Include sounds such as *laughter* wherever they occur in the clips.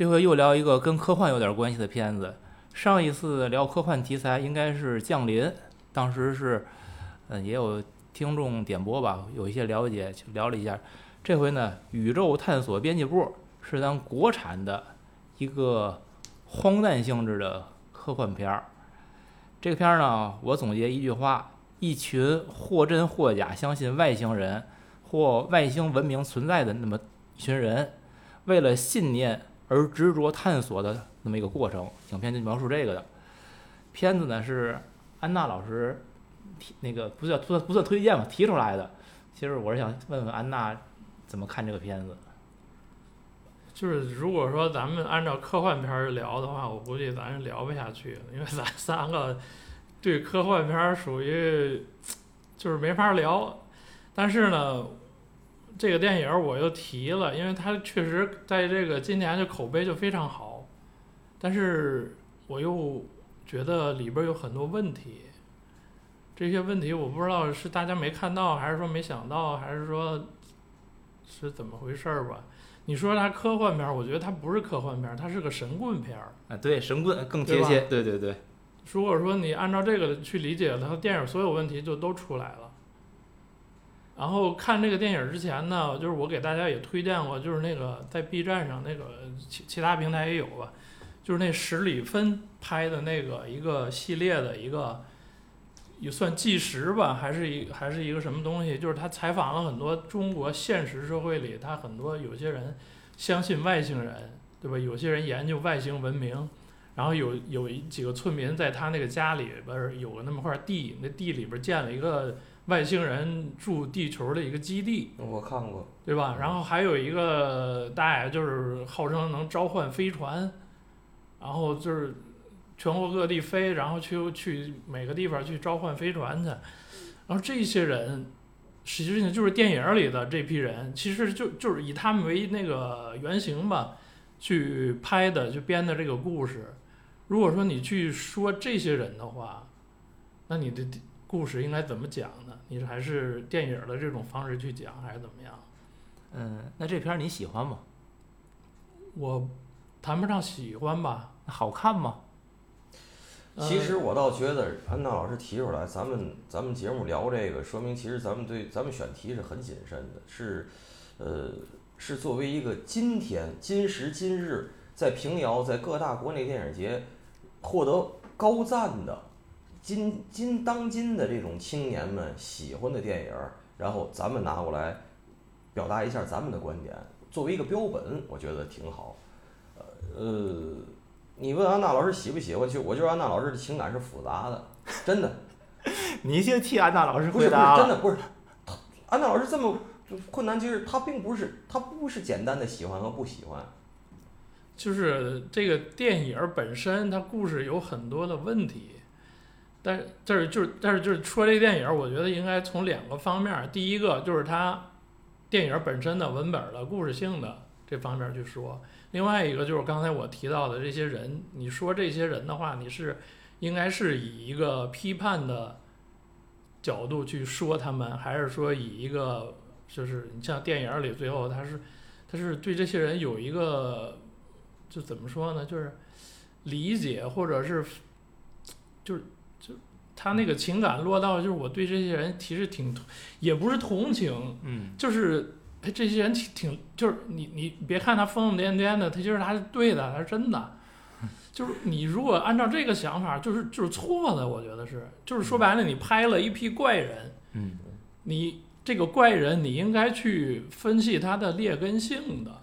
这回又聊一个跟科幻有点关系的片子。上一次聊科幻题材应该是《降临》，当时是，嗯，也有听众点播吧，有一些了解，就聊了一下。这回呢，《宇宙探索编辑部》是咱国产的一个荒诞性质的科幻片儿。这个片儿呢，我总结一句话：一群或真或假相信外星人或外星文明存在的那么一群人，为了信念而执着探索的那么一个过程。影片就描述这个的。片子呢是安娜老师提那个不算不算不算推荐吧，提出来的。其实我是想问问安娜怎么看这个片子。就是如果说咱们按照科幻片聊的话，我估计咱是聊不下去，因为咱 *laughs* 三个对科幻片属于 *tsk* 就是没法聊。但是呢，这个电影我又提了，因为它确实在这个今年的口碑就非常好，但是我又觉得里边有很多问题。这些问题我不知道是大家没看到，还是说没想到，还是说是怎么回事儿吧？你说它科幻片儿，我觉得它不是科幻片儿，它是个神棍片儿。啊，对，神棍更贴切。对对对。如果说你按照这个去理解，它电影所有问题就都出来了。然后看这个电影之前呢，就是我给大家也推荐过，就是那个在 B 站上那个其其他平台也有吧，就是那史里芬拍的那个一个系列的一个，也算纪实吧，还是一还是一个什么东西？就是他采访了很多中国现实社会里，他很多有些人相信外星人，对吧？有些人研究外星文明，然后有有一几个村民在他那个家里边儿有个那么块地，那地里边建了一个外星人住地球的一个基地，我看过，对吧？然后还有一个大爷就是号称能召唤飞船，然后就是全国各地飞，然后去去每个地方去召唤飞船去。然后这些人实际上就是电影里的这批人，其实就就是以他们为那个原型吧，去拍的就编的这个故事。如果说你去说这些人的话，那你的故事应该怎么讲呢？你还是电影的这种方式去讲，还是怎么样？嗯，那这片儿你喜欢吗？我谈不上喜欢吧。好看吗？其实我倒觉得安娜老师提出来，咱们咱们节目聊这个，说明其实咱们对咱们选题是很谨慎的，是，呃，是作为一个今天今时今日在平遥在各大国内电影节获得高赞的今今当今的这种青年们喜欢的电影儿，然后咱们拿过来表达一下咱们的观点，作为一个标本，我觉得挺好。呃呃，你问安娜老师喜不喜欢，就我觉得安娜老师的情感是复杂的，真的。*laughs* 你先替安娜老师不是不是回答了。真的不是，他安娜老师这么困难，其实他并不是他不是简单的喜欢和不喜欢，就是这个电影儿本身，它故事有很多的问题，但是这是就是但是就是说这个电影，我觉得应该从两个方面，第一个就是它电影本身的文本的故事性的这方面去说，另外一个就是刚才我提到的这些人，你说这些人的话，你是应该是以一个批判的角度去说他们，还是说以一个就是你像电影里最后他是他是对这些人有一个就怎么说呢，就是理解或者是就是他那个情感落到就是我对这些人其实挺也不是同情，嗯，就是哎这些人挺挺就是你你别看他疯疯癫癫的，他其实他是对的，他是真的。就是你如果按照这个想法，就是就是错的，我觉得是，就是说白了，你拍了一批怪人，嗯，你这个怪人你应该去分析他的劣根性的，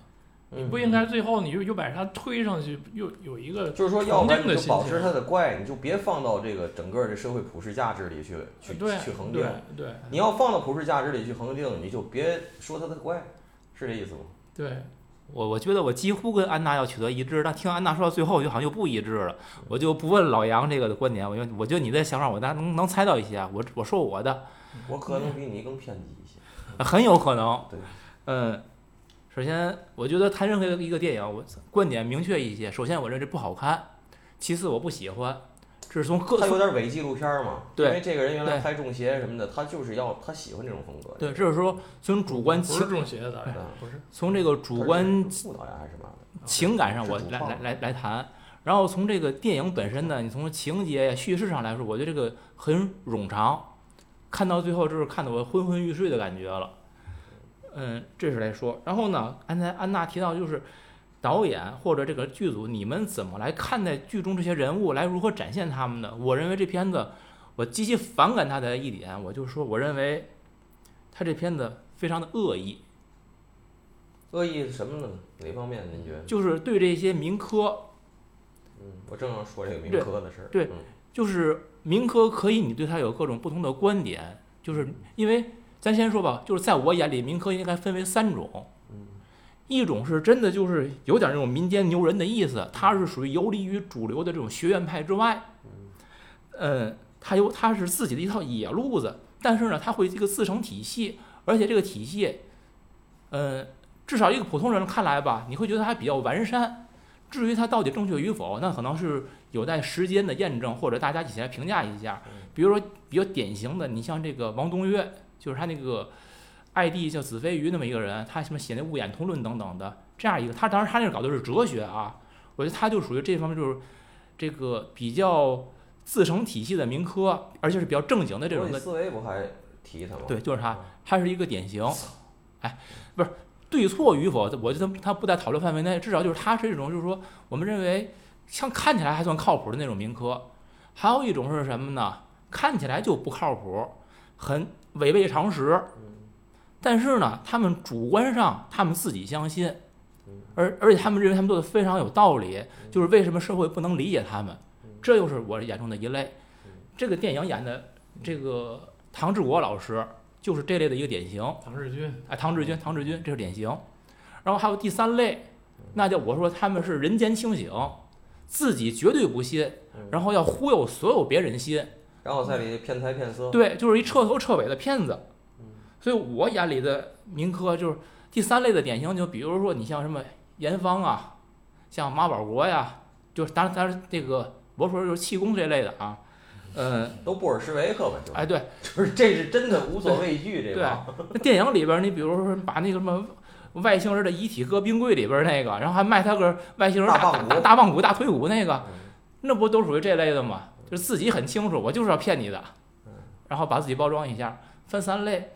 你不应该最后你就又把他推上去，又有一个就是说，要保持情他的怪，你就别放到这个整个这社会普世价值里去去去恒定对。你要放到普世价值里去恒定，你就别说他的怪，是这意思吗？对，我我觉得我几乎跟安娜要取得一致，但听安娜说到最后，就好像又不一致了。我就不问老杨这个的观点，我因为我觉得你的想法我大能能猜到一些，我我说我的，我可能比你更偏激一些。*laughs* 很有可能。对，嗯，首先我觉得谈任何一个电影，我观点明确一些。首先我认为这不好看，其次我不喜欢，这是从各他有点伪纪录片嘛，对因为这个人原来拍中邪什么的，他就是要他喜欢这种风格。对，这是说从主观不是情中邪的导演，不是。从这个主观他是副导演还是什么？情感上我来来来来谈，然后从这个电影本身呢，你从情节呀、叙事上来说，我觉得这个很冗长，看到最后就是看得我昏昏欲睡的感觉了。嗯，这是来说，然后呢，刚才安娜提到就是导演或者这个剧组，你们怎么来看待剧中这些人物，来如何展现他们呢？我认为这片子我极其反感他的一点，我就是说，我认为他这片子非常的恶意。恶意是什么呢？哪方面？您觉得？就是对这些民科，嗯，我正要说这个民科的事儿。对嗯就是民科可以，你对他有各种不同的观点，就是因为咱先说吧，就是在我眼里，民科应该分为三种，一种是真的就是有点那种民间牛人的意思，它是属于游离于主流的这种学院派之外，嗯，它有它是自己的一套野路子，但是呢，它会一个自成体系，而且这个体系，嗯，至少一个普通人看来吧，你会觉得它比较完善。至于它到底正确与否，那可能是有待时间的验证，或者大家一起来评价一下。比如说比较典型的，你像这个王东岳，就是他那个 ID 叫子非鱼那么一个人，他什么写那《物演通论》等等的这样一个，他当时他那个搞的是哲学啊，我觉得他就属于这方面就是这个比较自成体系的民科，而且是比较正经的这种的。思维不还提他吗？对，就是他嗯，他是一个典型。哎，不是对错与否，我觉得他不在讨论范围内，至少就是他是一种，就是说我们认为像看起来还算靠谱的那种民科。还有一种是什么呢？看起来就不靠谱，很违背常识。但是呢，他们主观上他们自己相信，而而且他们认为他们做的非常有道理，就是为什么社会不能理解他们？这又是我眼中的一类。这个电影演的这个唐志国老师就是这类的一个典型。唐志军，哎，唐志军，唐志军，这是典型。然后还有第三类，那叫我说他们是人间清醒，自己绝对不信，然后要忽悠所有别人信。然后在里骗财骗色。对，就是一彻头彻尾的骗子。所以我眼里的民科就是第三类的典型，就比如说你像什么严方啊，像马保国呀，就是当然当然这个我说就是气功这类的啊，嗯，*laughs* 都布尔什维克吧，就哎对，*laughs* 就是这是真的无所畏惧这对。那电影里边，你比如说把那个什么外星人的遗体搁冰柜里边那个，然后还卖他个外星人大大大棒骨大大棒骨、大腿骨那个，嗯那不都属于这类的吗？就是自己很清楚，我就是要骗你的，然后把自己包装一下，分三类。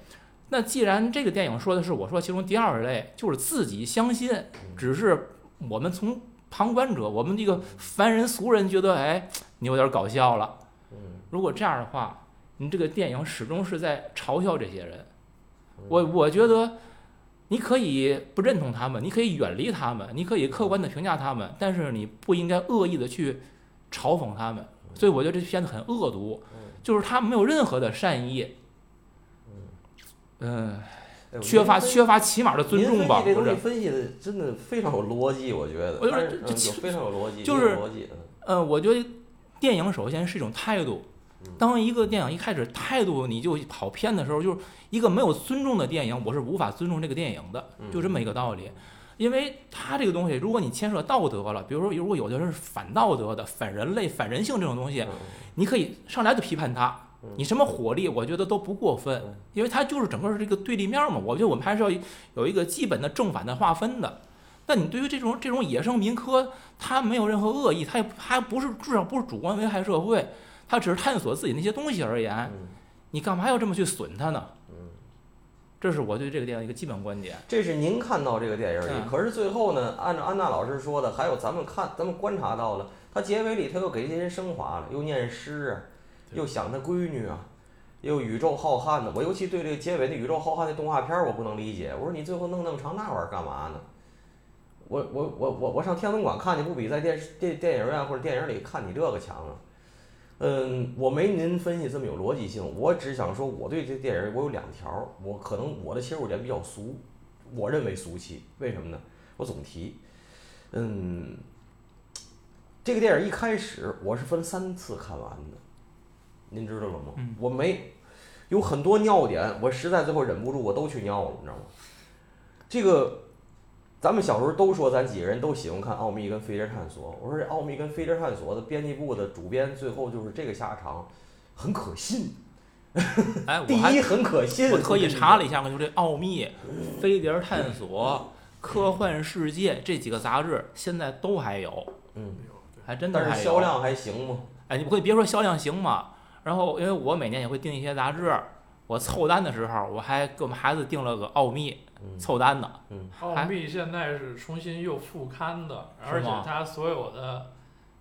那既然这个电影说的是我说其中第二类，就是自己相信，只是我们从旁观者，我们这个凡人俗人觉得，哎，你有点搞笑了。嗯如果这样的话，你这个电影始终是在嘲笑这些人。我我觉得你可以不认同他们，你可以远离他们，你可以客观的评价他们，但是你不应该恶意的去嘲讽他们。所以我觉得这片子很恶毒，就是他没有任何的善意，嗯，缺乏缺乏起码的尊重吧，这东西分析的真的非常有逻辑，我觉得。我觉得这非常有逻辑，就是逻辑。嗯呃，我觉得电影首先是一种态度。当一个电影一开始态度你就跑偏的时候，就是一个没有尊重的电影，我是无法尊重这个电影的，就这么一个道理。因为它这个东西，如果你牵涉道德了，比如说如果有的人是反道德的、反人类、反人性这种东西，你可以上来就批判他。你什么火力，我觉得都不过分，因为它就是整个是这个对立面嘛。我觉得我们还是要有一个基本的正反的划分的。但你对于这种这种野生民科，他没有任何恶意，他也还不是至少不是主观危害社会，他只是探索自己那些东西而言。你干嘛要这么去损他呢？这是我对这个电影一个基本观点。这是您看到这个电影里，嗯可是最后呢，按照安娜老师说的，还有咱们看咱们观察到了，他结尾里他又给这些人升华了，又念诗啊，又想他闺女啊，又宇宙浩瀚的。我尤其对这个结尾那宇宙浩瀚的动画片儿我不能理解，我说你最后弄那么长那玩意儿干嘛呢？我我我我我上天文馆看去不比在电视电电影院或者电影里看你这个强啊？嗯，我没您分析这么有逻辑性，我只想说我对这电影我有两条，我可能我的切入点比较俗，我认为俗气，为什么呢？我总提，嗯，这个电影一开始我是分三次看完的，您知道了吗？我没有很多尿点，我实在最后忍不住，我都去尿了，你知道吗？这个咱们小时候都说咱几个人都喜欢看《奥秘》跟《飞碟探索》，我说这《奥秘》跟《飞碟探索》的编辑部的主编最后就是这个下场，很可信。哎，*laughs* 我还第一很可信，我特意查了一下，就这《奥秘》《飞碟探索》《科幻世界》这几个杂志现在都还有，嗯，还真的还有。但是销量还行吗？哎，你不会别说销量行吗？然后因为我每年也会订一些杂志，我凑单的时候，我还给我们孩子订了个《奥秘》嗯凑单的。奥秘现在是重新又复刊的，而且吗它所有的，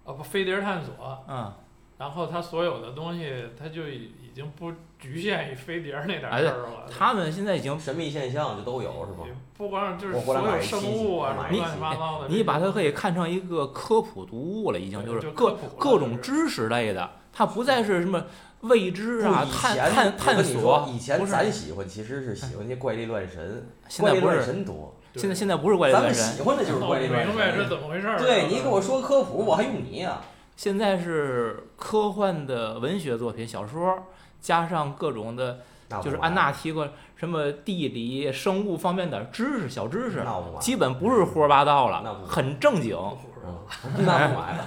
呃不，飞碟探索，嗯，然后它所有的东西，它就已已经不局限于飞碟那点哎事儿了。他们现在已经，神秘现象就都有是吧？不光是就是所有生物啊，什么乱七八糟的，你把它可以看成一个科普读物了，已经就是就各各种知识类的，它不再是什么未知啊、探探探索，以前不是咱喜欢其实是喜欢那怪力乱神，怪力乱现在不是，神多，现在现在不是怪力咱们乱神喜，欢的就是怪力乱神明白是神。怎么回事儿。对你给我说科普，我还用你啊？现在是科幻的文学作品、小说，加上各种的，就是安娜提过什么地理、生物方面的知识、小知识，基本不是胡说八道了，很正经。嗯，那不买了。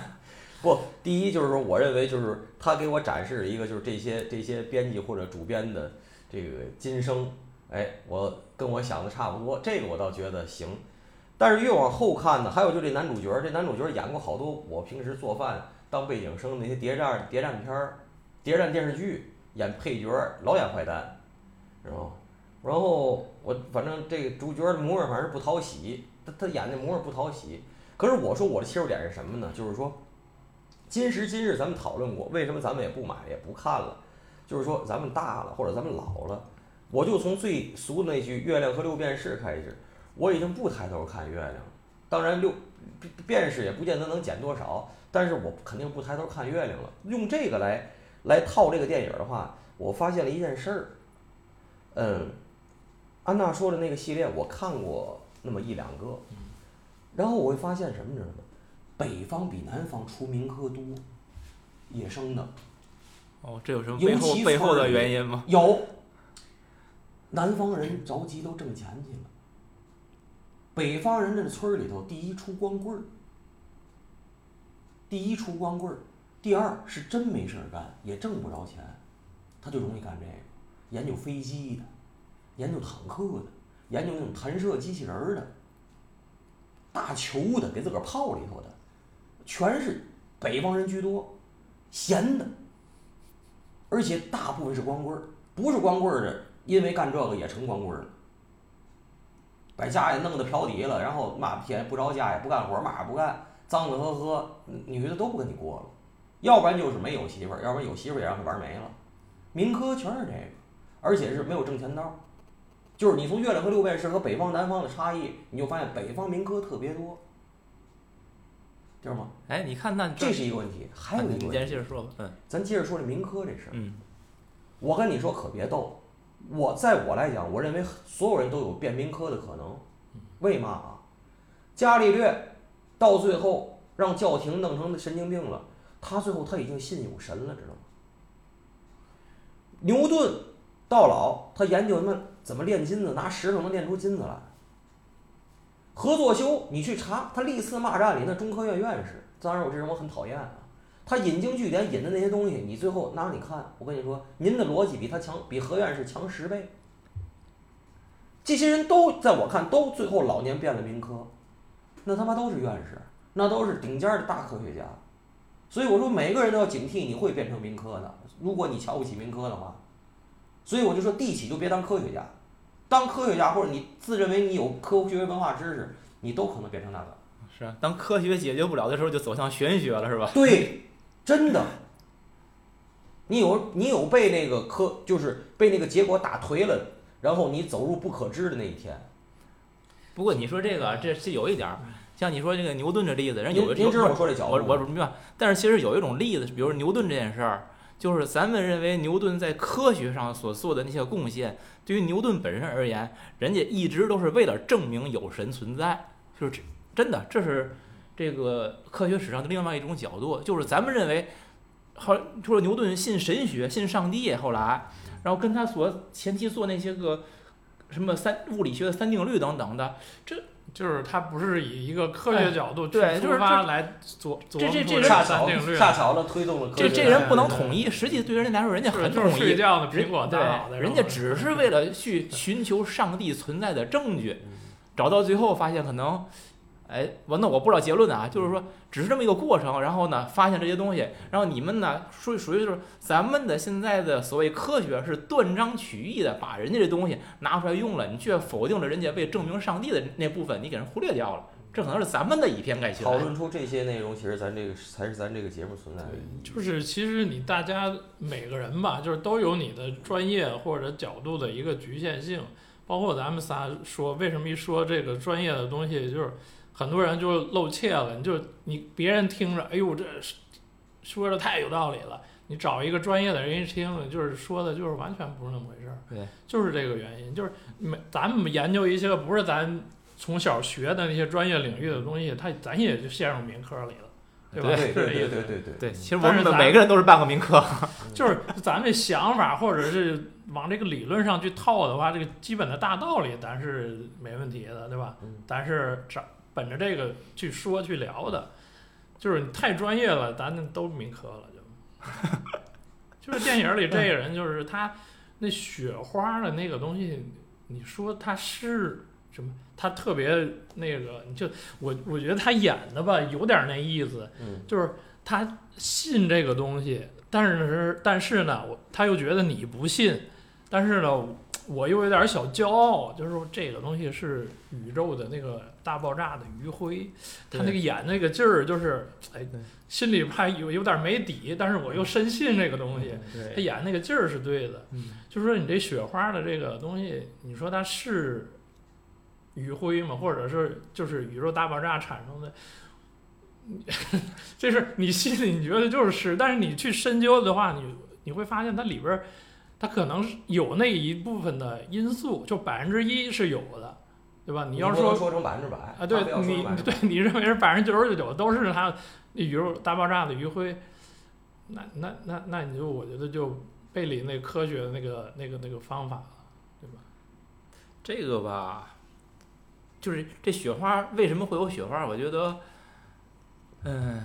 不，第一就是说，我认为就是他给我展示了一个就是这些这些编辑或者主编的这个今生，哎，我跟我想的差不多，这个我倒觉得行。但是越往后看呢，还有就这男主角，这男主角演过好多我平时做饭当背景声那些谍战谍战片儿、谍战电视剧，演配角儿老演坏蛋，知道吗？然后我反正这个主角的模样反正不讨喜，他他演的模样不讨喜。可是我说我的切入点是什么呢？就是说，今时今日咱们讨论过，为什么咱们也不买也不看了？就是说咱们大了或者咱们老了，我就从最俗的那句“月亮和六便士”开始，我已经不抬头看月亮了。当然六便士也不见得能减多少，但是我肯定不抬头看月亮了。用这个来来套这个电影的话，我发现了一件事儿，嗯，安娜说的那个系列我看过那么一两个，然后我会发现什么，你知道吗？北方比南方出名科多，野生的。哦，这有什么尤背后其背后的原因吗？有。南方人着急都挣钱去了，北方人这村里头，第一出光棍儿，第一出光棍儿，第二是真没事儿干，也挣不着钱，他就容易干这个，研究飞机的，研究坦克的，研究那种弹射机器人儿的，大球的，给自个儿泡里头的，全是北方人居多，闲的，而且大部分是光棍儿，不是光棍儿的，因为干这个也成光棍儿了。把家也弄得瓢底了，然后妈天不着家也不干活，嘛也不干，脏脏呵呵，女的都不跟你过了，要不然就是没有媳妇儿，要不然有媳妇儿也让他玩没了。民科全是这个，而且是没有挣钱道儿。就是你从月亮和六便士和北方南方的差异，你就发现北方民科特别多，知道吗？哎，你看那这是一个问题，还有一个你问题，接着接着说吧。嗯咱接着说这民科这事儿。嗯，我跟你说可别逗，我在我来讲，我认为所有人都有变民科的可能。为嘛啊？伽利略到最后让教廷弄成神经病了，他最后他已经信有神了，知道吗？牛顿到老，他研究他妈怎么炼金子，拿石头能炼出金子来。何作修，你去查他历次骂战里那中科院院士，当然我这人我很讨厌啊。他引经据典引的那些东西，你最后拿你看，我跟你说，您的逻辑比他强，比何院士强十倍。这些人都在我看都最后老年变了民科，那他妈都是院士，那都是顶尖的大科学家。所以我说每个人都要警惕，你会变成民科的。如果你瞧不起民科的话，所以我就说地企就别当科学家，当科学家或者你自认为你有科学文化知识，你都可能变成那个。是啊，当科学解决不了的时候，就走向玄学了，是吧？*laughs* 对，真的。你有你有被那个科，就是被那个结果打颓了，然后你走入不可知的那一天。不过你说这个，这是有一点儿，像你说这个牛顿这例子，人有的知道我说这角度我？我明白，但是其实有一种例子，比如牛顿这件事儿，就是咱们认为牛顿在科学上所做的那些贡献，对于牛顿本身而言，人家一直都是为了证明有神存在，就是真的，这是这个科学史上的另外一种角度，就是咱们认为，后除了牛顿信神学、信上帝，后来，然后跟他所前期做那些个什么三物理学的三定律等等的，这就是它不是以一个科学角度去哎对就是出发来琢琢这这这磨出个恰巧三定律。恰巧的推动了科学这这人不能统一，实际对人家来说，人家很统一。人家只是为了去寻求上帝存在的证据，找到最后发现可能，哎，我那我不知道结论啊，就是说只是这么一个过程，然后呢发现这些东西，然后你们呢属于属于就是咱们的现在的所谓科学是断章取义的把人家这东西拿出来用了，你却否定了人家为证明上帝的那部分，你给人忽略掉了，这可能是咱们的以偏概全。讨论出这些内容，其实咱这个才是咱这个节目存在的意义。就是其实你大家每个人吧，就是都有你的专业或者角度的一个局限性。包括咱们仨说，为什么一说这个专业的东西，就是很多人就露怯了。你就你别人听着，哎呦，这说的太有道理了。你找一个专业的人一听，就是说的就是完全不是那么回事儿。对，就是这个原因，就是没咱们研究一些不是咱从小学的那些专业领域的东西，他咱也就陷入民科里了，对吧？对对对是这意思对对对对，其实我但是咱们每个人都是半个民科。*laughs* 就是咱这想法，或者是往这个理论上去套的话，这个基本的大道理咱是没问题的，对吧？嗯咱是找本着这个去说去聊的，就是你太专业了，咱那都民科了就。*laughs* 就是电影里这个人，就是他那雪花的那个东西，你说他是什么？他特别那个，就我我觉得他演的吧，有点那意思，嗯，就是他信这个东西，但是但是呢，我他又觉得你不信，但是呢，我又有点小骄傲，就是说这个东西是宇宙的那个大爆炸的余晖，他那个演那个劲儿就是，哎，心里还有有点没底，但是我又深信这个东西，他对，演那个劲儿是对的，嗯，就是说你这雪花的这个东西，你说它是余晖吗？或者是就是宇宙大爆炸产生的？*laughs* 这是你心里你觉得就是是，但是你去深究的话，你你会发现它里边儿它可能是有那一部分的因素，就百分之一是有的，对吧？你要说说成百分之百啊，对你成百分之百对你认为是百分之九十九都是它宇宙大爆炸的余晖，那那那那你就我觉得就背离那科学的那个那个那个方法了，对吧？这个吧，就是这雪花为什么会有雪花？我觉得，嗯，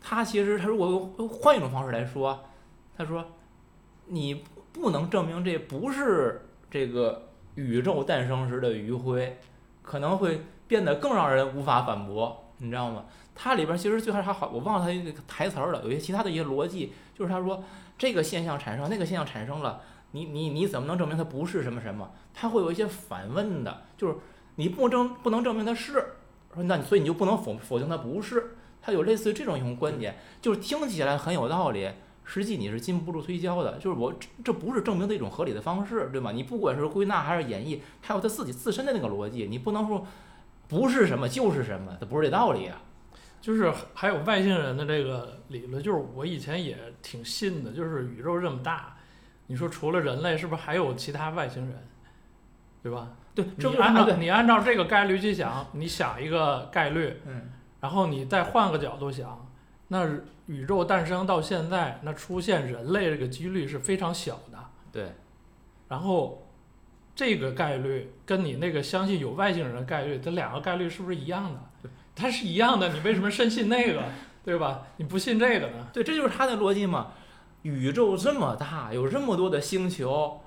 它其实它如果用换一种方式来说，他说你不能证明这不是这个宇宙诞生时的余晖，可能会变得更让人无法反驳，你知道吗？它里边其实最开始还好，我忘了它一个台词了，有些其他的一些逻辑，就是他说这个现象产生，那个现象产生了。你你你怎么能证明它不是什么什么？它会有一些反问的，就是你不证不能证明它是，说那你所以你就不能否否定它不是，它有类似于这种一种观点，就是听起来很有道理，实际你是禁不住推敲的，就是我这这不是证明的一种合理的方式，对吗？你不管是归纳还是演绎，还有他自己自身的那个逻辑，你不能说不是什么就是什么，它不是这道理啊。就是还有外星人的这个理论，就是我以前也挺信的，就是宇宙这么大，你说除了人类，是不是还有其他外星人，对吧？对，你按照你按照这个概率去想，你想一个概率，嗯，然后你再换个角度想，那宇宙诞生到现在，那出现人类这个几率是非常小的。对，然后这个概率跟你那个相信有外星人的概率，这两个概率是不是一样的？它是一样的，你为什么深信那个，对吧？你不信这个呢？对，这就是他的逻辑嘛。宇宙这么大，有这么多的星球，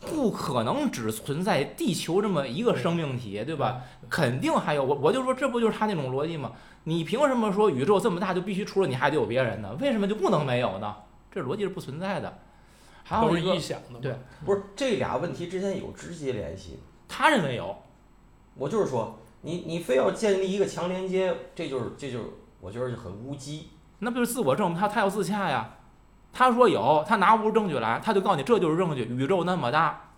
不可能只存在地球这么一个生命体，对吧？？肯定还有我，我就说这不就是他那种逻辑吗？你凭什么说宇宙这么大就必须除了你还得有别人呢？为什么就不能没有呢？这逻辑是不存在的。还都是有一个臆想的。对不是这俩问题之间有直接联系？他认为有，我就是说，你你非要建立一个强连接，这就是这就是我觉得就很乌鸡。那不就是自我证明他他要自洽呀？他说有，他拿不出证据来，他就告诉你这就是证据。宇宙那么大，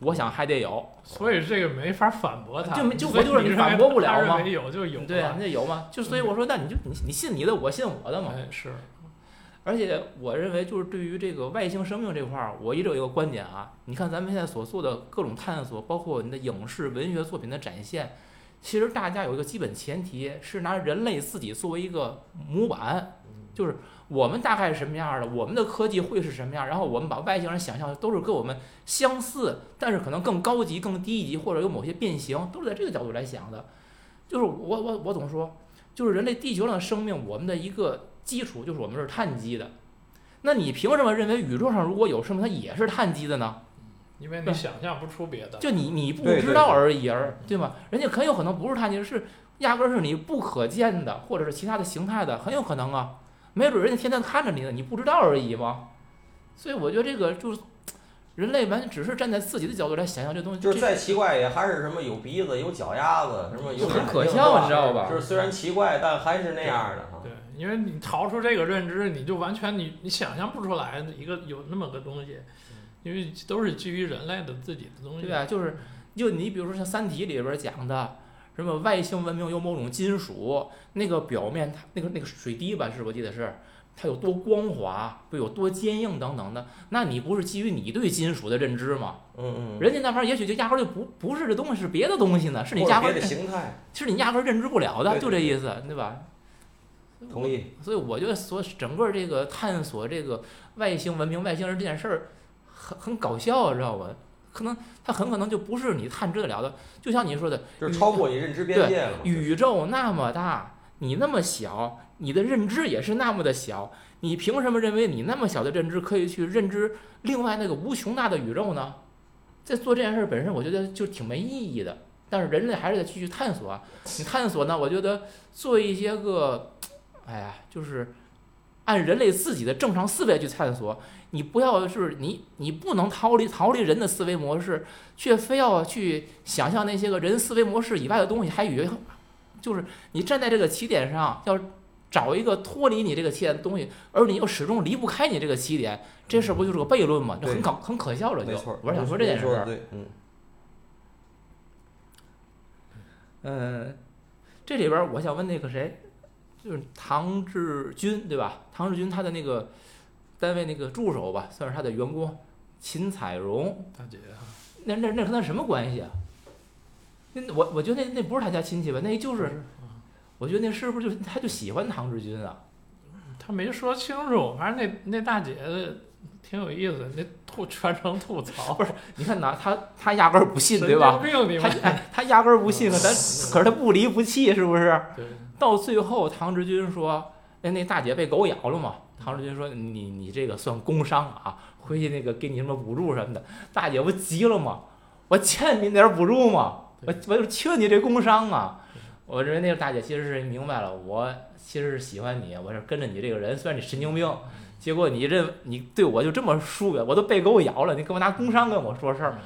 我想还得有。所以这个没法反驳他，就没就我就是你反驳不了吗为有就有，对啊，，那有吗？就所以我说，那你就你你信你的，我信我的嘛。哎是，而且我认为，就是对于这个外星生命这块儿，我一直有一个观点啊。你看咱们现在所做的各种探索，包括你的影视文学作品的展现，其实大家有一个基本前提是拿人类自己作为一个模板，就是我们大概是什么样的，我们的科技会是什么样，然后我们把外星人想象都是跟我们相似，但是可能更高级、更低级，或者有某些变形，都是在这个角度来想的。就是我我我总说，就是人类地球上的生命，我们的一个基础就是我们是碳基的。那你凭什么认为宇宙上如果有生命，它也是碳基的呢？因为你想象不出别的。就你你不知道而已而对吗？人家很有可能不是碳基，是压根儿是你不可见的，或者是其他的形态的，很有可能啊。没准人家天天看着你呢，你不知道而已嘛。所以我觉得这个就是人类完全只是站在自己的角度来想象这东西，就是再奇怪也还是什么有鼻子、有脚丫子，什么有很可笑你知道吧就是虽然奇怪，但还是那样的哈。对，因为你逃出这个认知，你就完全你你想象不出来一个有那么个东西，因为都是基于人类的自己的东西。对啊，就是就你比如说像《三体》里边讲的，什么外星文明有某种金属，那个表面它那个那个水滴吧，是我记得是它有多光滑，不有多坚硬等等的，那你不是基于你对金属的认知吗？嗯嗯。人家那玩意儿也许就压根儿就不不是这东西，是别的东西呢，是你压根儿形态，是你压根儿认知不了的，对就这意思，对吧？同意。所以我觉得所整个这个探索这个外星文明、外星人这件事儿，很很搞笑，知道吧？可能它很可能就不是你探知得了的，就像你说的，就是超过你认知边界了嘛。宇宙那么大，你那么小，你的认知也是那么的小，你凭什么认为你那么小的认知可以去认知另外那个无穷大的宇宙呢？在做这件事儿本身，我觉得就挺没意义的。但是人类还是得继续探索啊。你探索呢，我觉得做一些个，哎呀，就是按人类自己的正常思维去探索。你不要是你，你不能逃离逃离人的思维模式，却非要去想象那些个人思维模式以外的东西，还以为就是你站在这个起点上，要找一个脱离你这个起点的东西，而你又始终离不开你这个起点，这事儿不就是个悖论吗？就很对搞很可笑了就。没错。我是想说这件事儿。嗯。嗯，这里边儿我想问那个谁，就是唐志军对吧？唐志军他的那个单位那个助手吧，算是他的员工秦彩荣，大姐啊，那那那跟他什么关系啊？那我我觉得那那不是他家亲戚吧？那就是，我觉得那是不是就他就喜欢唐志军啊？他没说清楚，反正那那大姐挺有意思，那吐全程吐槽，*laughs* 不是你看哪他他压根儿不信对吧？神经病你他们。哎他压根儿不信，啊咱 *laughs* 可是他不离不弃，是不是？对，到最后，唐志军说：“那那大姐被狗咬了嘛？”唐志军说：“你你这个算工伤啊，回去那个给你什么补助什么的。”大姐不急了吗？我欠你点儿补助吗？我我就缺你这工伤啊！我认为那个大姐其实是明白了，我其实是喜欢你，我是跟着你这个人，虽然你神经病，结果你这你对我就这么疏远，我都被狗咬了，你给我拿工伤跟我说事儿，对，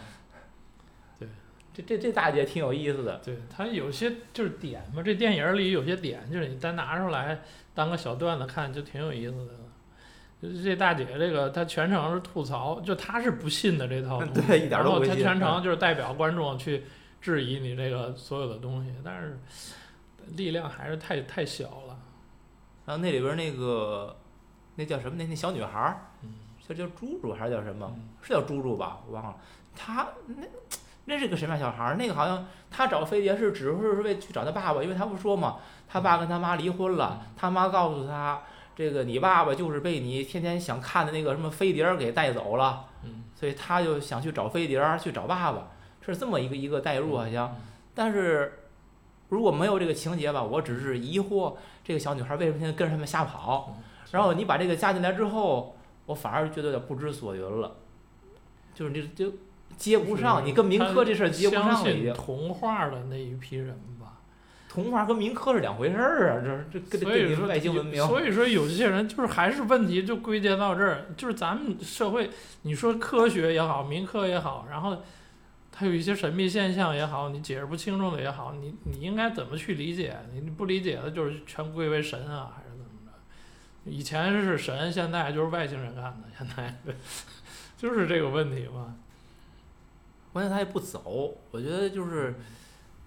这这这大姐挺有意思的。对他有些就是点嘛，这电影里有些点就是你单拿出来当个小段子看，就挺有意思的。就是这大姐这个，她全程是吐槽，就她是不信的这套 *laughs* 东西，对一点然后她都不信全程就是代表观众去质疑你这个所有的东西，但是力量还是太太小了。然后那里边儿那个那叫什么？那那小女孩儿，嗯叫叫猪猪还是叫什么？嗯是叫猪猪吧？我忘了。她那那是个什么样小孩儿？那个好像他找飞碟是只是为去找他爸爸，因为他不说嘛，他爸跟他妈离婚了，他妈告诉他，这个你爸爸就是被你天天想看的那个什么飞碟儿给带走了，嗯，所以他就想去找飞碟儿，去找爸爸，是这么一个一个代入好像。但是如果没有这个情节吧，我只是疑惑这个小女孩为什么现在跟着他们瞎跑。然后你把这个加进来之后，我反而觉得有点不知所云了，就是你就接不上，你跟民科这事儿接不上了已经。童话的那一批人吧。童话跟民科是两回事儿啊，这这跟跟你说外星文明，所以说有些人就是还是问题就归结到这儿，就是咱们社会，你说科学也好，民科也好，然后它有一些神秘现象也好，你解释不清楚的也好，你你应该怎么去理解？你不理解的就是全归为神啊，还是怎么着？以前是神，现在就是外星人干的，现在 *laughs* 就是这个问题嘛。关键他也不走。我觉得就是，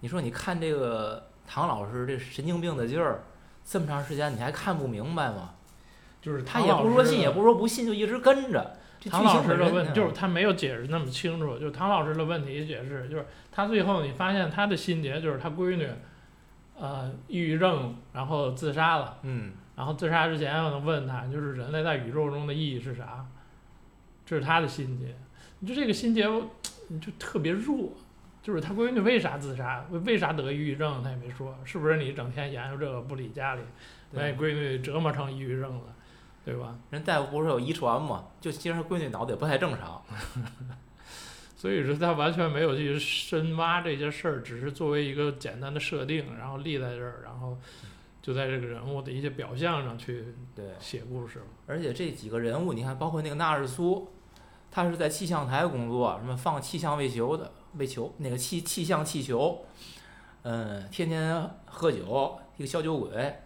你说你看这个唐老师这神经病的劲儿，这么长时间你还看不明白吗？就是他也不说信，也不说不信，就一直跟着。唐老师的问题就是他没有解释那么清楚，就是唐老师的问题解释就是他最后你发现他的心结就是他闺女，呃，抑郁症，然后自杀了，嗯，然后自杀之前我问他，就是人类在宇宙中的意义是啥？这是他的心结。你就这个心结，你就特别弱，就是他闺女为啥自杀，为为啥得抑郁症，他也没说，是不是你整天研究这个不理家里，把你闺女折磨成抑郁症了，对吧？人大夫不是有遗传吗？就其实他闺女脑子也不太正常。*laughs* 所以说他完全没有去深挖这些事儿，只是作为一个简单的设定，然后立在这儿，然后就在这个人物的一些表象上去，写故事。而且这几个人物，你看，包括那个纳日苏，他是在气象台工作，什么放气象卫球的卫球，那个气气象气球，嗯，天天喝酒，一个小酒鬼，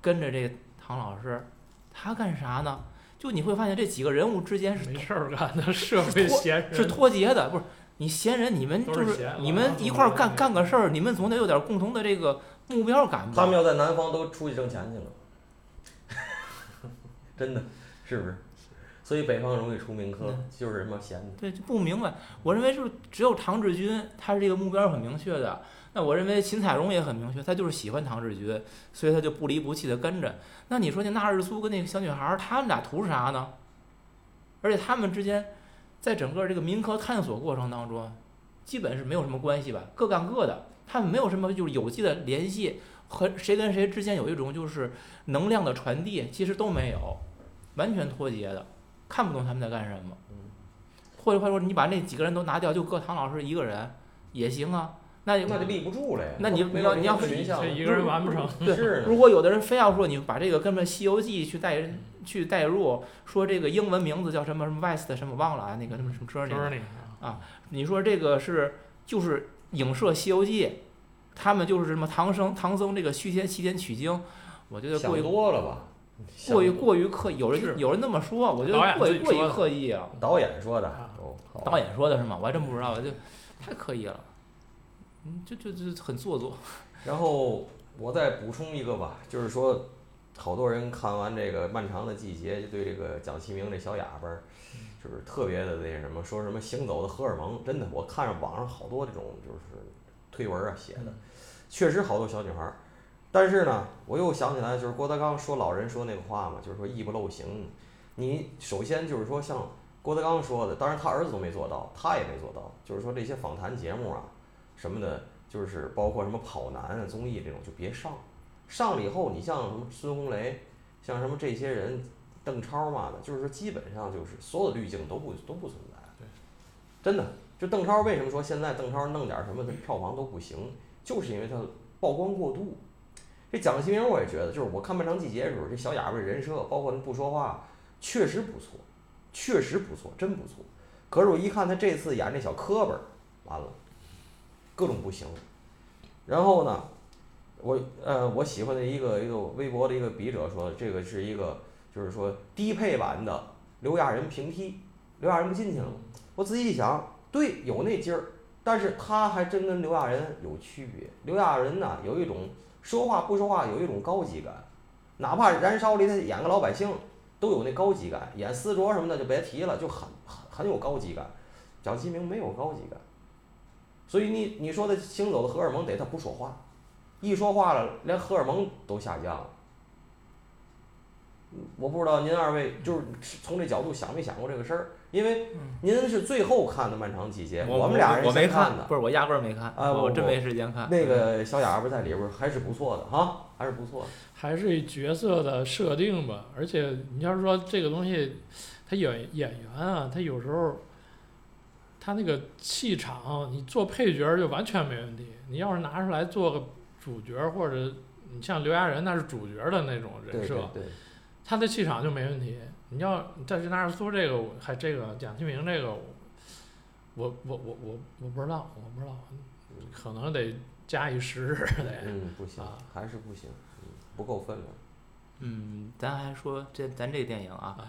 跟着这个唐老师，他干啥呢？就你会发现这几个人物之间是没事儿干的社会闲人，是脱节的，不是你闲人，你们就是你们一块儿干干个事儿，你们总得有点共同的这个目标感吧？他们要在南方都出去挣钱去了，*laughs* 真的是不是？所以北方容易出名科，就是什么闲的。对，就不明白。我认为是只有唐志军，他是这个目标很明确的。那我认为秦彩荣也很明确，他就是喜欢唐志军，所以他就不离不弃的跟着。那你说那纳日苏跟那个小女孩儿，他们俩图啥呢？而且他们之间，在整个这个民科探索过程当中，基本是没有什么关系吧，各干各的，他们没有什么就是有机的联系，和谁跟谁之间有一种就是能量的传递，其实都没有，完全脱节的，看不懂他们在干什么。或者或者说你把那几个人都拿掉，就搁唐老师一个人也行啊。那那就立不住了呀。那你你要你要群像这，一个人完不成。*laughs* 对如果有的人非要说你把这个跟《西游记》去带去代入，说这个英文名字叫什么什么 West 什么忘了啊，那个什么什么 Journey，啊你你说这个是就是影射《西游记》，他们就是什么唐僧唐僧这个虚天西天取经，我觉得过想于多了吧？过于过于刻意，有人有人那么说，我觉得过于过于刻意啊。导演说的导演说的是吗？我还真不知道，就太刻意了，嗯，就就就很做作。*laughs* 然后我再补充一个吧，就是说，好多人看完这个《漫长的季节》，就对这个蒋奇明这小哑巴儿，就是特别的那什么，说什么行走的荷尔蒙，真的，我看着网上好多这种就是推文啊写的，确实好多小女孩儿。但是呢，我又想起来，就是郭德纲说老人说那个话嘛，就是说艺不露行。你首先就是说像郭德纲说的，当然他儿子都没做到，他也没做到，就是说这些访谈节目啊什么的，就是包括什么跑男啊、综艺这种就别上，上了以后，你像什么孙红雷，像什么这些人，邓超嘛的，就是说基本上就是所有的滤镜都不都不存在。对，真的，就邓超为什么说现在邓超弄点儿什么的票房都不行，就是因为他曝光过度。这蒋奇明我也觉得，就是我看《漫长季节》的时候，这小哑巴人设，包括他不说话，确实不错，确实不错，真不错。可是我一看他这次演这小磕巴，完了，各种不行。然后呢，我呃我喜欢的一个一个微博的一个笔者说，这个是一个就是说低配版的刘亚仁平替，刘亚仁不进去了吗？我仔细一想，对，有那劲儿，但是他还真跟刘亚仁有区别。刘亚仁呐，有一种说话不说话有一种高级感，哪怕《燃烧》里他演个老百姓，都有那高级感。演思卓什么的就别提了，就很很很有高级感。蒋奇明没有高级感，所以你你说的行走的荷尔蒙得他不说话，一说话了，连荷尔蒙都下降了。我不知道您二位就是从这角度想没想过这个事儿？因为您是最后看的《漫长季节》，我们俩人我没看的。不是我压根儿没看，啊我我真没时间看。那个小哑巴在里边儿还是不错的哈，还是不错的。还是角色的设定吧，而且你要是说这个东西，他演演员啊，他有时候他那个气场，你做配角就完全没问题。你要是拿出来做个主角，或者你像刘亚仁那是主角的那种人设，对对对，他的气场就没问题。你要再去纳尔苏这个，我还这个蒋清明这个，我我我我我我不知道，我不知道，可能得加以时日得。嗯，不行啊，还是不行，嗯，不够分量。嗯，咱还说这咱这电影啊啊，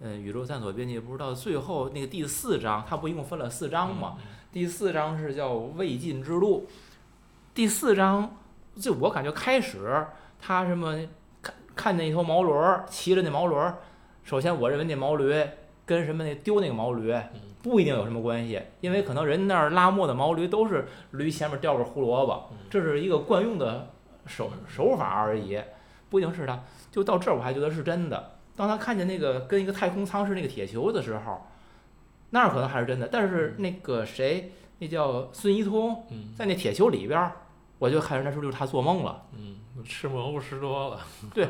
嗯，宇宙探索编辑不知道最后那个第四章，它不一共分了四章吗？第四章是叫未尽之路，第四章就我感觉开始他什么看看那头毛驴儿，骑着那毛驴儿，首先我认为那毛驴跟什么那丢那个毛驴不一定有什么关系，因为可能人那儿拉磨的毛驴都是驴前面吊个胡萝卜，这是一个惯用的手手法而已，不一定是他。就到这儿我还觉得是真的。当他看见那个跟一个太空舱是那个铁球的时候，那儿可能还是真的。但是那个谁，那叫孙一通，嗯在那铁球里边儿，我就看着那时候就是他做梦了，嗯，吃蘑菇吃多了，置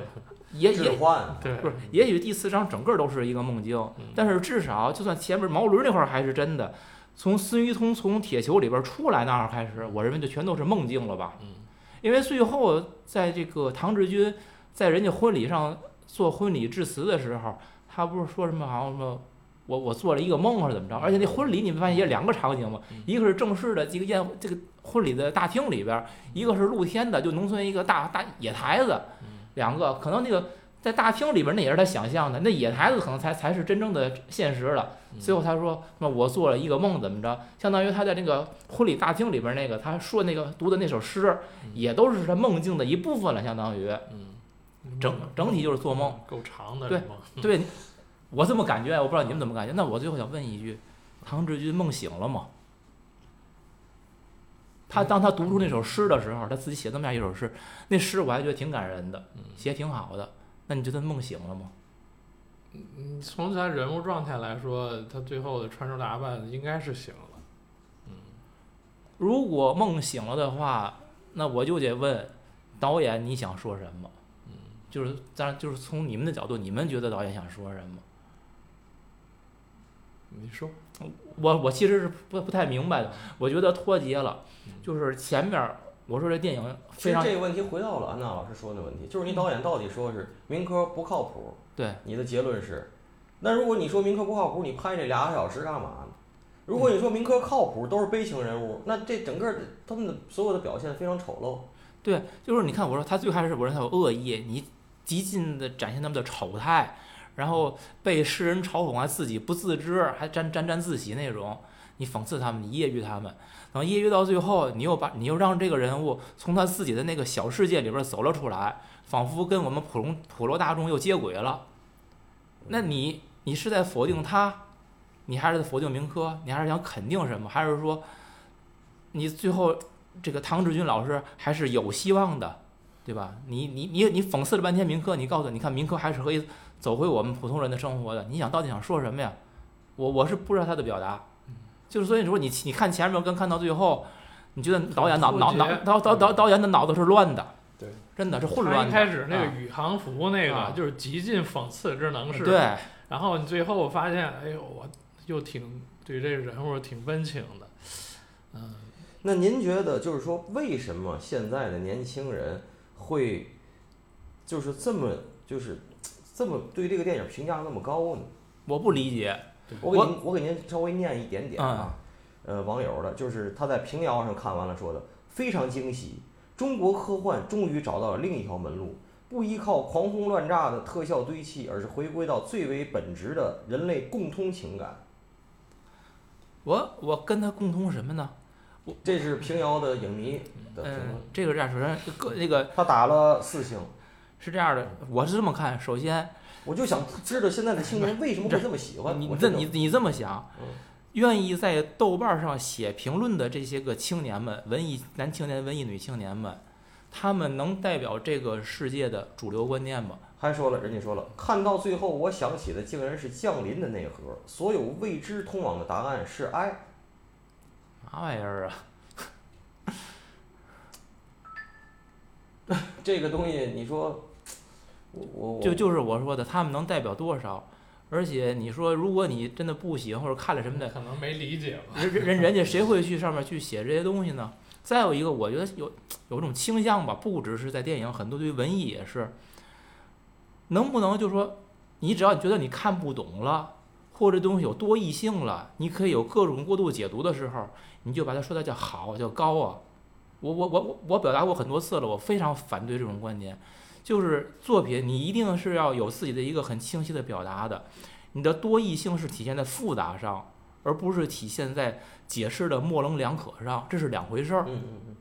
也也换，对，不是，也许第四章整个都是一个梦境，嗯但是至少就算前面毛驴那块儿还是真的，从孙一通从铁球里边出来那儿开始，我认为就全都是梦境了吧。嗯因为最后在这个唐志军在人家婚礼上做婚礼致辞的时候，他不是说什么好像什么我我做了一个梦还是怎么着？而且那婚礼你们发现也两个场景嘛嗯，一个是正式的这个宴这个婚礼的大厅里边，一个是露天的，就农村一个大大野台子，嗯两个可能那个在大厅里边那也是他想象的，那野孩子可能才才是真正的现实了。嗯最后他说，那我做了一个梦，怎么着？相当于他在那个婚礼大厅里边那个他说那个读的那首诗，也都是他梦境的一部分了，相当于。嗯，整整体就是做梦，够长的对对，我这么感觉，我不知道你们怎么感觉。那我最后想问一句，唐志军梦醒了吗？他当他读出那首诗的时候，他自己写这么样一首诗，那诗我还觉得挺感人的，嗯写挺好的。那你觉得梦醒了吗？嗯，从他人物状态来说，他最后的穿着打扮应该是醒了。嗯如果梦醒了的话，那我就得问导演你想说什么？嗯，就是当然就是从你们的角度，你们觉得导演想说什么？你说，我我其实是不不太明白的，我觉得脱节了嗯，就是前面我说这电影非常实这个问题回到了安娜老师说的问题，就是你导演到底说是民科不靠谱，对，你的结论是，那如果你说民科不靠谱，你拍这俩小时干嘛呢？如果你说民科靠谱，都是悲情人物，那这整个他们的所有的表现非常丑陋。对，就是你看我说他最开始我说他有恶意，你极尽的展现他们的丑态，然后被世人嘲讽还自己不自知，还沾沾沾自喜那种，你讽刺他们，你揶揄他们，等揶揄到最后，你又把你又让这个人物从他自己的那个小世界里边走了出来，仿佛跟我们普通普罗大众又接轨了。那你你是在否定他，你还是在否定民科？你还是想肯定什么？还是说你最后这个唐志军老师还是有希望的，对吧？你你你你讽刺了半天民科，你告诉你看民科还是可以走回我们普通人的生活的。你想到底想说什么呀？我我是不知道他的表达，就是所以说你你看前面跟看到最后，你觉得导演脑脑脑导导导导演的脑子是乱的，对，真的是混乱的。一开始那个啊。宇航服那个啊。就是极尽讽刺之能事，，对，然后你最后发现，哎呦，我又挺对这个人物挺温情的，嗯，那您觉得，就是说，为什么现在的年轻人会就是这么就是这么对这个电影评价那么高呢？我不理解。我给您，我给您稍微念一点点啊，嗯呃，网友的，就是他在平遥上看完了说的，非常惊喜，中国科幻终于找到了另一条门路，不依靠狂轰乱炸的特效堆砌，而是回归到最为本质的人类共通情感。我我跟他共通什么呢？这是平遥的影迷的评嗯论，，这个这样首先个那个他打了四星。是这样的，我是这么看。首先，我就想知道现在的青年为什么会这么喜欢。你你你这么想嗯，愿意在豆瓣上写评论的这些个青年们，文艺男青年、文艺女青年们，他们能代表这个世界的主流观念吗？还说了，人家说了，看到最后，我想起的竟然是降临的内核，所有未知通往的答案是爱。啥玩意儿啊？*laughs* 这个东西，你说，就就是我说的，他们能代表多少？而且你说，如果你真的不喜欢或者看了什么的，可能没理解吧，人人人家谁会去上面去写这些东西呢？再有一个，我觉得有有种倾向吧，不只是在电影，很多对于文艺也是，能不能就说，你只要你觉得你看不懂了，或者这东西有多义性了，你可以有各种过度解读的时候，你就把它说的叫好叫高啊。我我我我我表达过很多次了，我非常反对这种观点，就是作品你一定是要有自己的一个很清晰的表达的，你的多义性是体现在复杂上，而不是体现在解释的模棱两可上，这是两回事儿。嗯嗯嗯，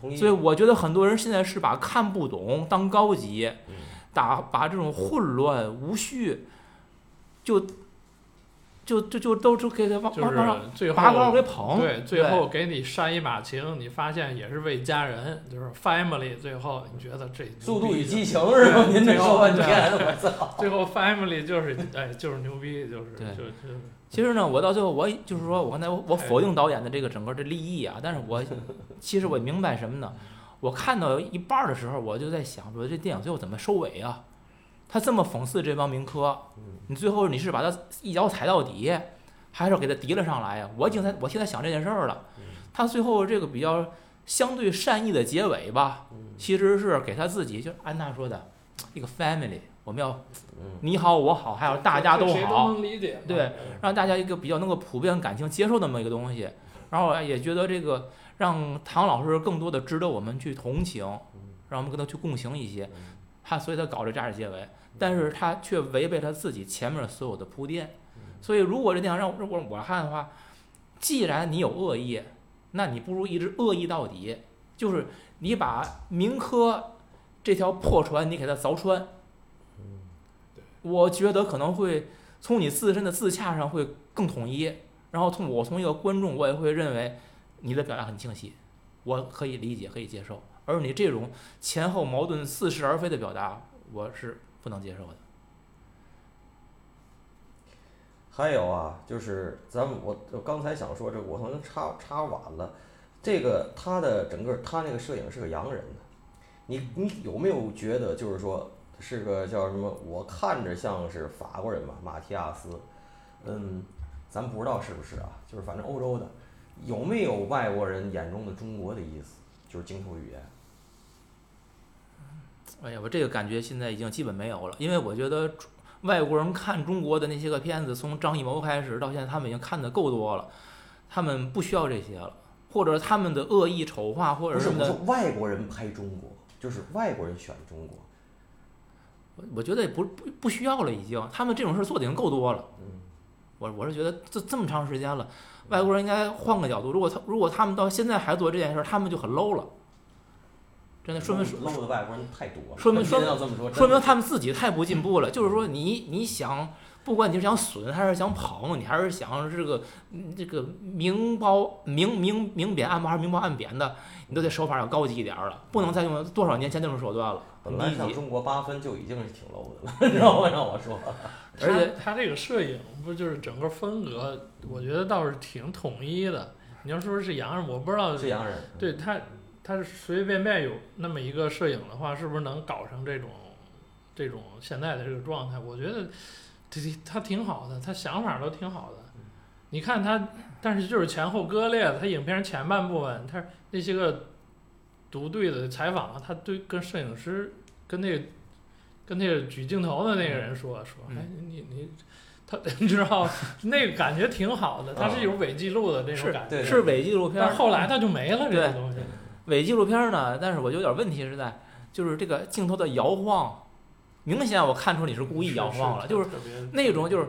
同意。所以我觉得很多人现在是把看不懂当高级，嗯打把这种混乱无序，就就就就都就给他往就往往上是最拔高后给捧，对，最后给你煽一把情，你发现也是为家人，就是 family。最后你觉得这速度与激情，是吧？您这说半对天，*laughs* 我操！*laughs* 最后 family 就是哎就是牛逼，就是对就就其实呢，我到最后我就是说我刚才我我否定导演的这个整个的立意啊，但是我 *laughs* 其实我明白什么呢？我看到一半的时候，我就在想说这电影最后怎么收尾啊？他这么讽刺这帮民科，你最后你是把他一脚踩到底，还是给他提了上来呀？我已经在我现在想这件事儿了。他最后这个比较相对善意的结尾吧，其实是给他自己，就安娜说的一个 family，我们要嗯你好我好，还有大家都好。对让大家一个比较能够普遍感情接受那么一个东西，然后也觉得这个让唐老师更多的值得我们去同情，让我们跟他去共情一些。他所以他搞这这样的结尾，但是他却违背他自己前面所有的铺垫。所以如果这电影让我如果我看的话，既然你有恶意，那你不如一直恶意到底，就是你把明科这条破船你给它凿穿。我觉得可能会从你自身的自洽上会更统一，然后从我从一个观众，我也会认为你的表达很清晰，我可以理解，可以接受。而你这种前后矛盾、似是而非的表达，我是不能接受的。还有啊，就是咱们我我刚才想说这，我可能插插晚了。这个他的整个他那个摄影是个洋人，你你有没有觉得就是说是个叫什么？我看着像是法国人吧，马提亚斯，嗯，咱不知道是不是啊，就是反正欧洲的，有没有外国人眼中的中国的意思？就是镜头语言。哎呀，我这个感觉现在已经基本没有了，因为我觉得外国人看中国的那些个片子，从张艺谋开始到现在，他们已经看的够多了，他们不需要这些了，或者他们的恶意丑化，或者不是，我什么的说外国人拍中国，就是外国人选中国。我我觉得也不不不需要了，已经，他们这种事儿做的已经够多了。嗯，我我是觉得这这么长时间了，外国人应该换个角度，如果他如果他们到现在还做这件事儿，他们就很 low 了。真的说明说 low 的外国人太多了。说明真要这么说，说明他们自己太不进步了。就是说你你想，不管你是想损还是想捧，你还是想这个嗯这个明褒明明明贬暗褒还是明褒暗贬的，你都得手法要高级一点了，不能再用多少年前那种手段了，很本来低级。上中国八分就已经是挺 low 的了，*laughs* 你知道吗？让我说，*laughs* 而且他他这个摄影不就是整个风格，我觉得倒是挺统一的。你要说是洋人，我不知道是洋人。对他，他是随随便便有那么一个摄影的话，是不是能搞成这种这种现在的这个状态？我觉得这他挺好的，他想法都挺好的。你看他，但是就是前后割裂，他影片前半部分，他那些个独队的采访，他对跟摄影师跟那个跟那个举镜头的那个人说说，嗯哎，你你。他 *laughs* 你知道那个感觉挺好的，他是有伪记录的这种感觉，对是伪纪录片，但后来他就没了这对个东西。伪纪录片儿呢，但是我觉得有点问题是在，就是这个镜头的摇晃，明显我看出你是故意摇晃了，就是那种就是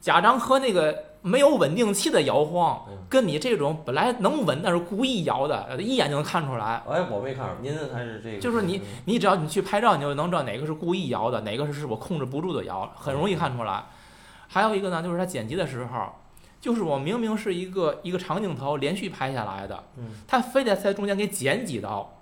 贾樟柯那个没有稳定器的摇晃嗯，跟你这种本来能稳但是故意摇的，一眼就能看出来。哎，我没看出，您还是这个？就是你你只要你去拍照，你就能知道哪个是故意摇的，哪个是是我控制不住的摇，很容易看出来。还有一个呢，就是他剪辑的时候，就是我明明是一个一个长镜头连续拍下来的，嗯。他非得在中间给剪几刀，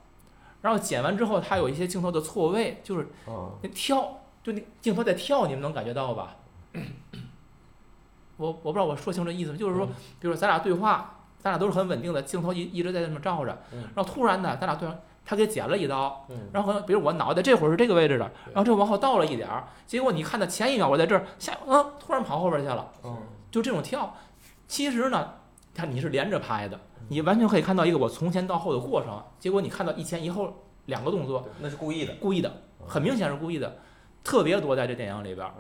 然后剪完之后，他有一些镜头的错位，就是啊，那跳，就那镜头在跳，你们能感觉到吧？*coughs* 我我不知道我说清楚意思没，就是说，比如说咱俩对话，咱俩都是很稳定的，镜头一一直在那么照着，嗯。然后突然呢，咱俩对话，他给剪了一刀，嗯，然后可能比如我脑袋这会儿是这个位置的，然后这往后倒了一点儿，结果你看到前一秒我在这儿，下嗯突然跑后边去了，哦就这种跳，其实呢，它你是连着拍的，你完全可以看到一个我从前到后的过程，结果你看到一前一后两个动作，那是故意的。故意的，很明显是故意的，特别多在这电影里边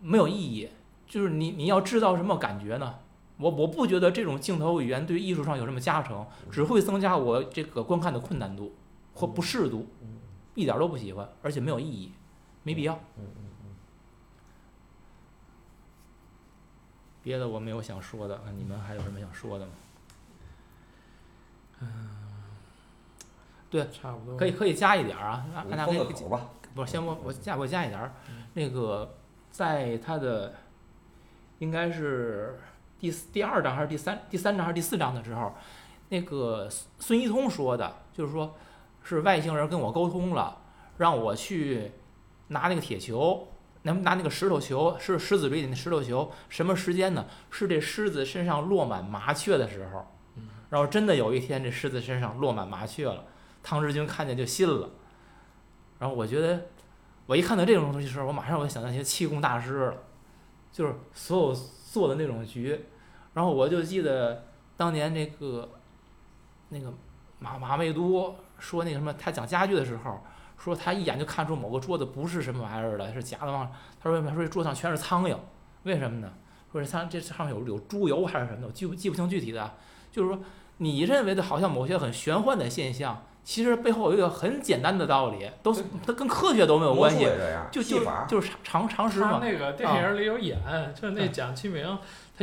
没有意义，就是你你要制造什么感觉呢？我我不觉得这种镜头语言对艺术上有什么加成，只会增加我这个观看的困难度或不适度，嗯一点儿都不喜欢，而且没有意义，没必要。嗯嗯别的我没有想说的，你们还有什么想说的吗？嗯，对差不多可以可以加一点儿啊，嗯，按大可以你封个口吧。不是先我我加我加一点儿嗯，那个在他的应该是第四第二章还是第三第三章还是第四章的时候，那个孙孙一通说的，就是说是外星人跟我沟通了，让我去拿那个铁球，能拿那个石头球，是狮子嘴里那石头球，什么时间呢？是这狮子身上落满麻雀的时候。然后真的有一天，这狮子身上落满麻雀了，唐志军看见就信了。然后我觉得，我一看到这种东西的时候，我马上我就想到一些气功大师了，就是所有做的那种局。然后我就记得当年那个那个马马未都说那个什么，他讲家具的时候，说他一眼就看出某个桌子不是什么玩意儿的，是假的嘛。他说他说这桌上全是苍蝇，为什么呢？说这苍这上面有有猪油还是什么的，我记不记不清具体的，就是说。你认为的好像某些很玄幻的现象，其实背后有一个很简单的道理，都是它跟科学都没有关系，就就就是常常识嘛。他那个电影里有演，就是那蒋奇明，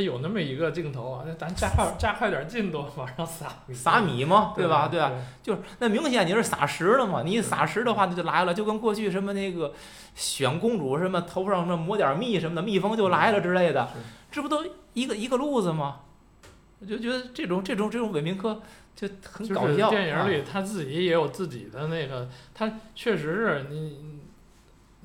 他有那么一个镜头啊，那咱加快 *laughs* 加快点进度，往上撒撒米嘛，对吧？对吧？就是那明显你是撒石了嘛，你一撒石的话，那就来了，就跟过去什么那个选公主什么头上什么抹点蜜什么的，蜜蜂就来了之类的，这不都一个一个路子吗？我就觉得这种这种这种伪民科就很搞笑。电影里他自己也有自己的那个，他确实是你，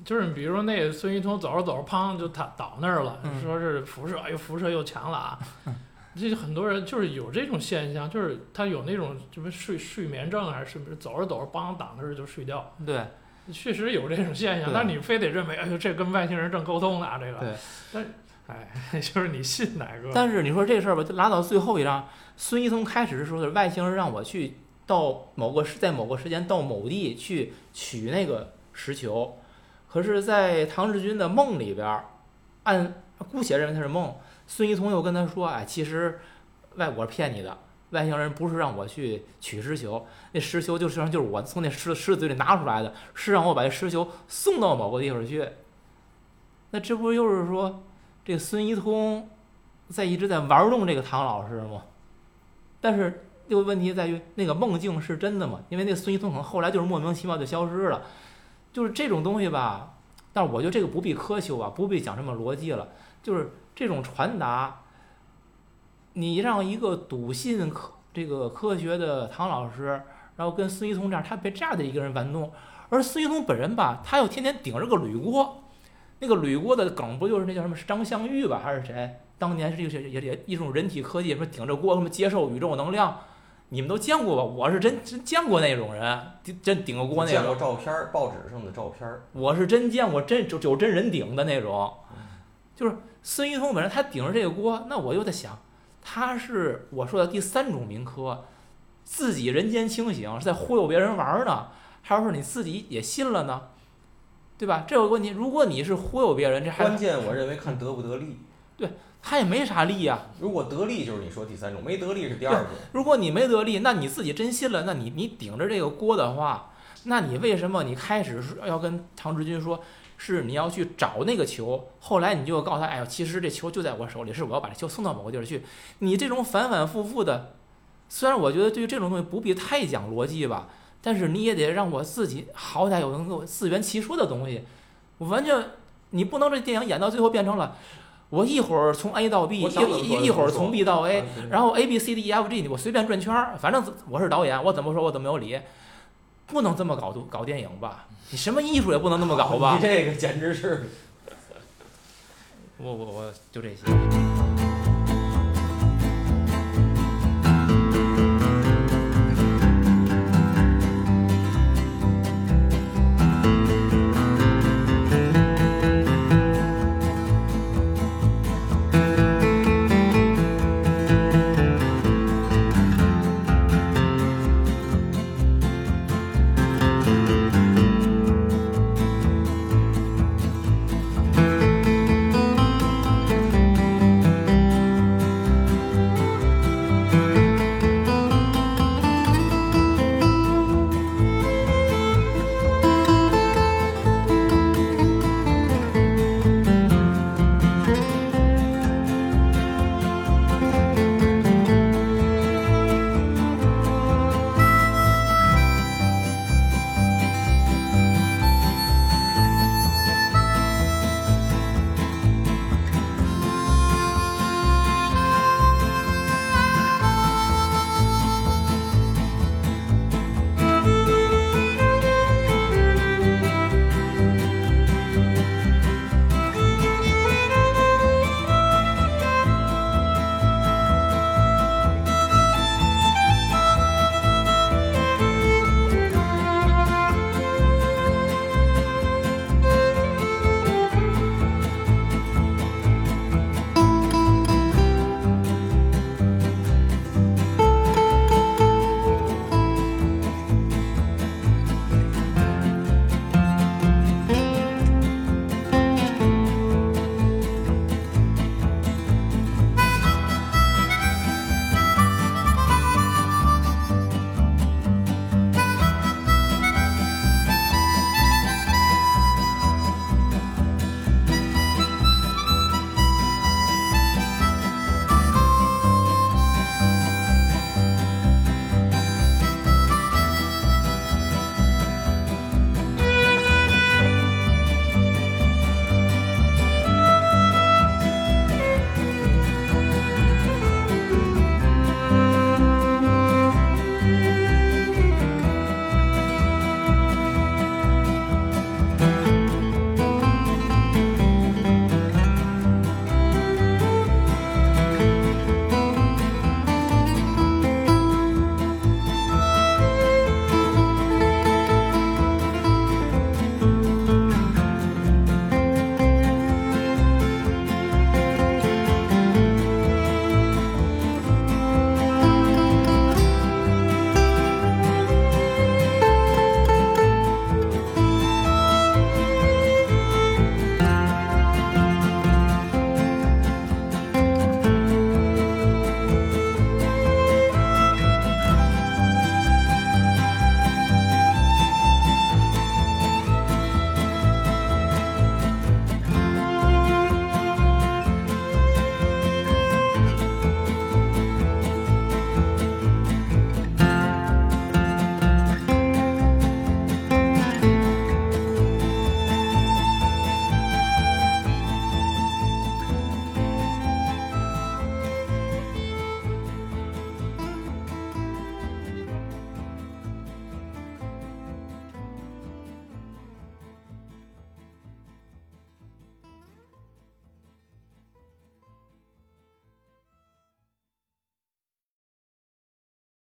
就是比如说那个孙一通走着走着，砰就倒倒那儿了，说是辐射，哎呦辐射又强了啊！*laughs* 这很多人就是有这种现象，就是他有那种什么睡睡眠症还是不是？走着走着，梆倒那儿就睡觉。对，*laughs* 确实有这种现象，但你非得认为，哎呦这跟外星人正沟通呢，这个。对。但。哎，*laughs* 就是你信哪个？但是你说这事儿吧，就拉到最后一张。孙一通开始是说，是外星人让我去到某个时，在某个时间到某地去取那个石球。可是，在唐志军的梦里边，按姑且认为他是梦，孙一通又跟他说：“哎，其实外国骗你的，外星人不是让我去取石球，那石球就实际上就是我从那狮狮子里拿出来的，是让我把这石球送到某个地方去。那这不又是说？”这孙一通在一直在玩弄这个唐老师吗？但是这个问题在于，那个梦境是真的吗？因为那孙一通可能后来就是莫名其妙就消失了。就是这种东西吧，但我觉得这个不必苛求啊，不必讲什么逻辑了。就是这种传达，你让一个笃信科这个科学的唐老师，然后跟孙一通这样，他被这样的一个人玩弄，而孙一通本人吧，他又天天顶着个铝锅。那个铝锅的梗不就是那叫什么张香玉吧，还是谁？当年是这个也也一种人体科技，什么顶着锅什么接受宇宙能量，你们都见过吧？我是真真见过那种人，真顶个锅那种。见过照片，报纸上的照片。我是真见过真就就真人顶的那种，就是孙一通本人他顶着这个锅，那我就在想，他是我说的第三种民科，自己人间清醒是在忽悠别人玩呢，还是说你自己也信了呢？对吧？这个问题，如果你是忽悠别人，这还关键，我认为看得不得利。对，他也没啥利呀。如果得利，就是你说第三种；没得利是第二种。如果你没得利，那你自己真信了，那你你顶着这个锅的话，那你为什么你开始说要跟唐志军说，是你要去找那个球，后来你就告诉他，哎呦，其实这球就在我手里，是我要把这球送到某个地儿去。你这种反反复复的，虽然我觉得对于这种东西不必太讲逻辑吧。但是你也得让我自己好歹有能够自圆其说的东西，我完全你不能这电影演到最后变成了我一会儿从 A 到 B，一一一会儿从 B 到 A，然后 A B C D E F G 我随便转圈儿，反正我是导演，我怎么说我怎么有理，不能这么搞搞电影吧？你什么艺术也不能那么搞吧？*laughs* 你这个简直是，我我我就这些。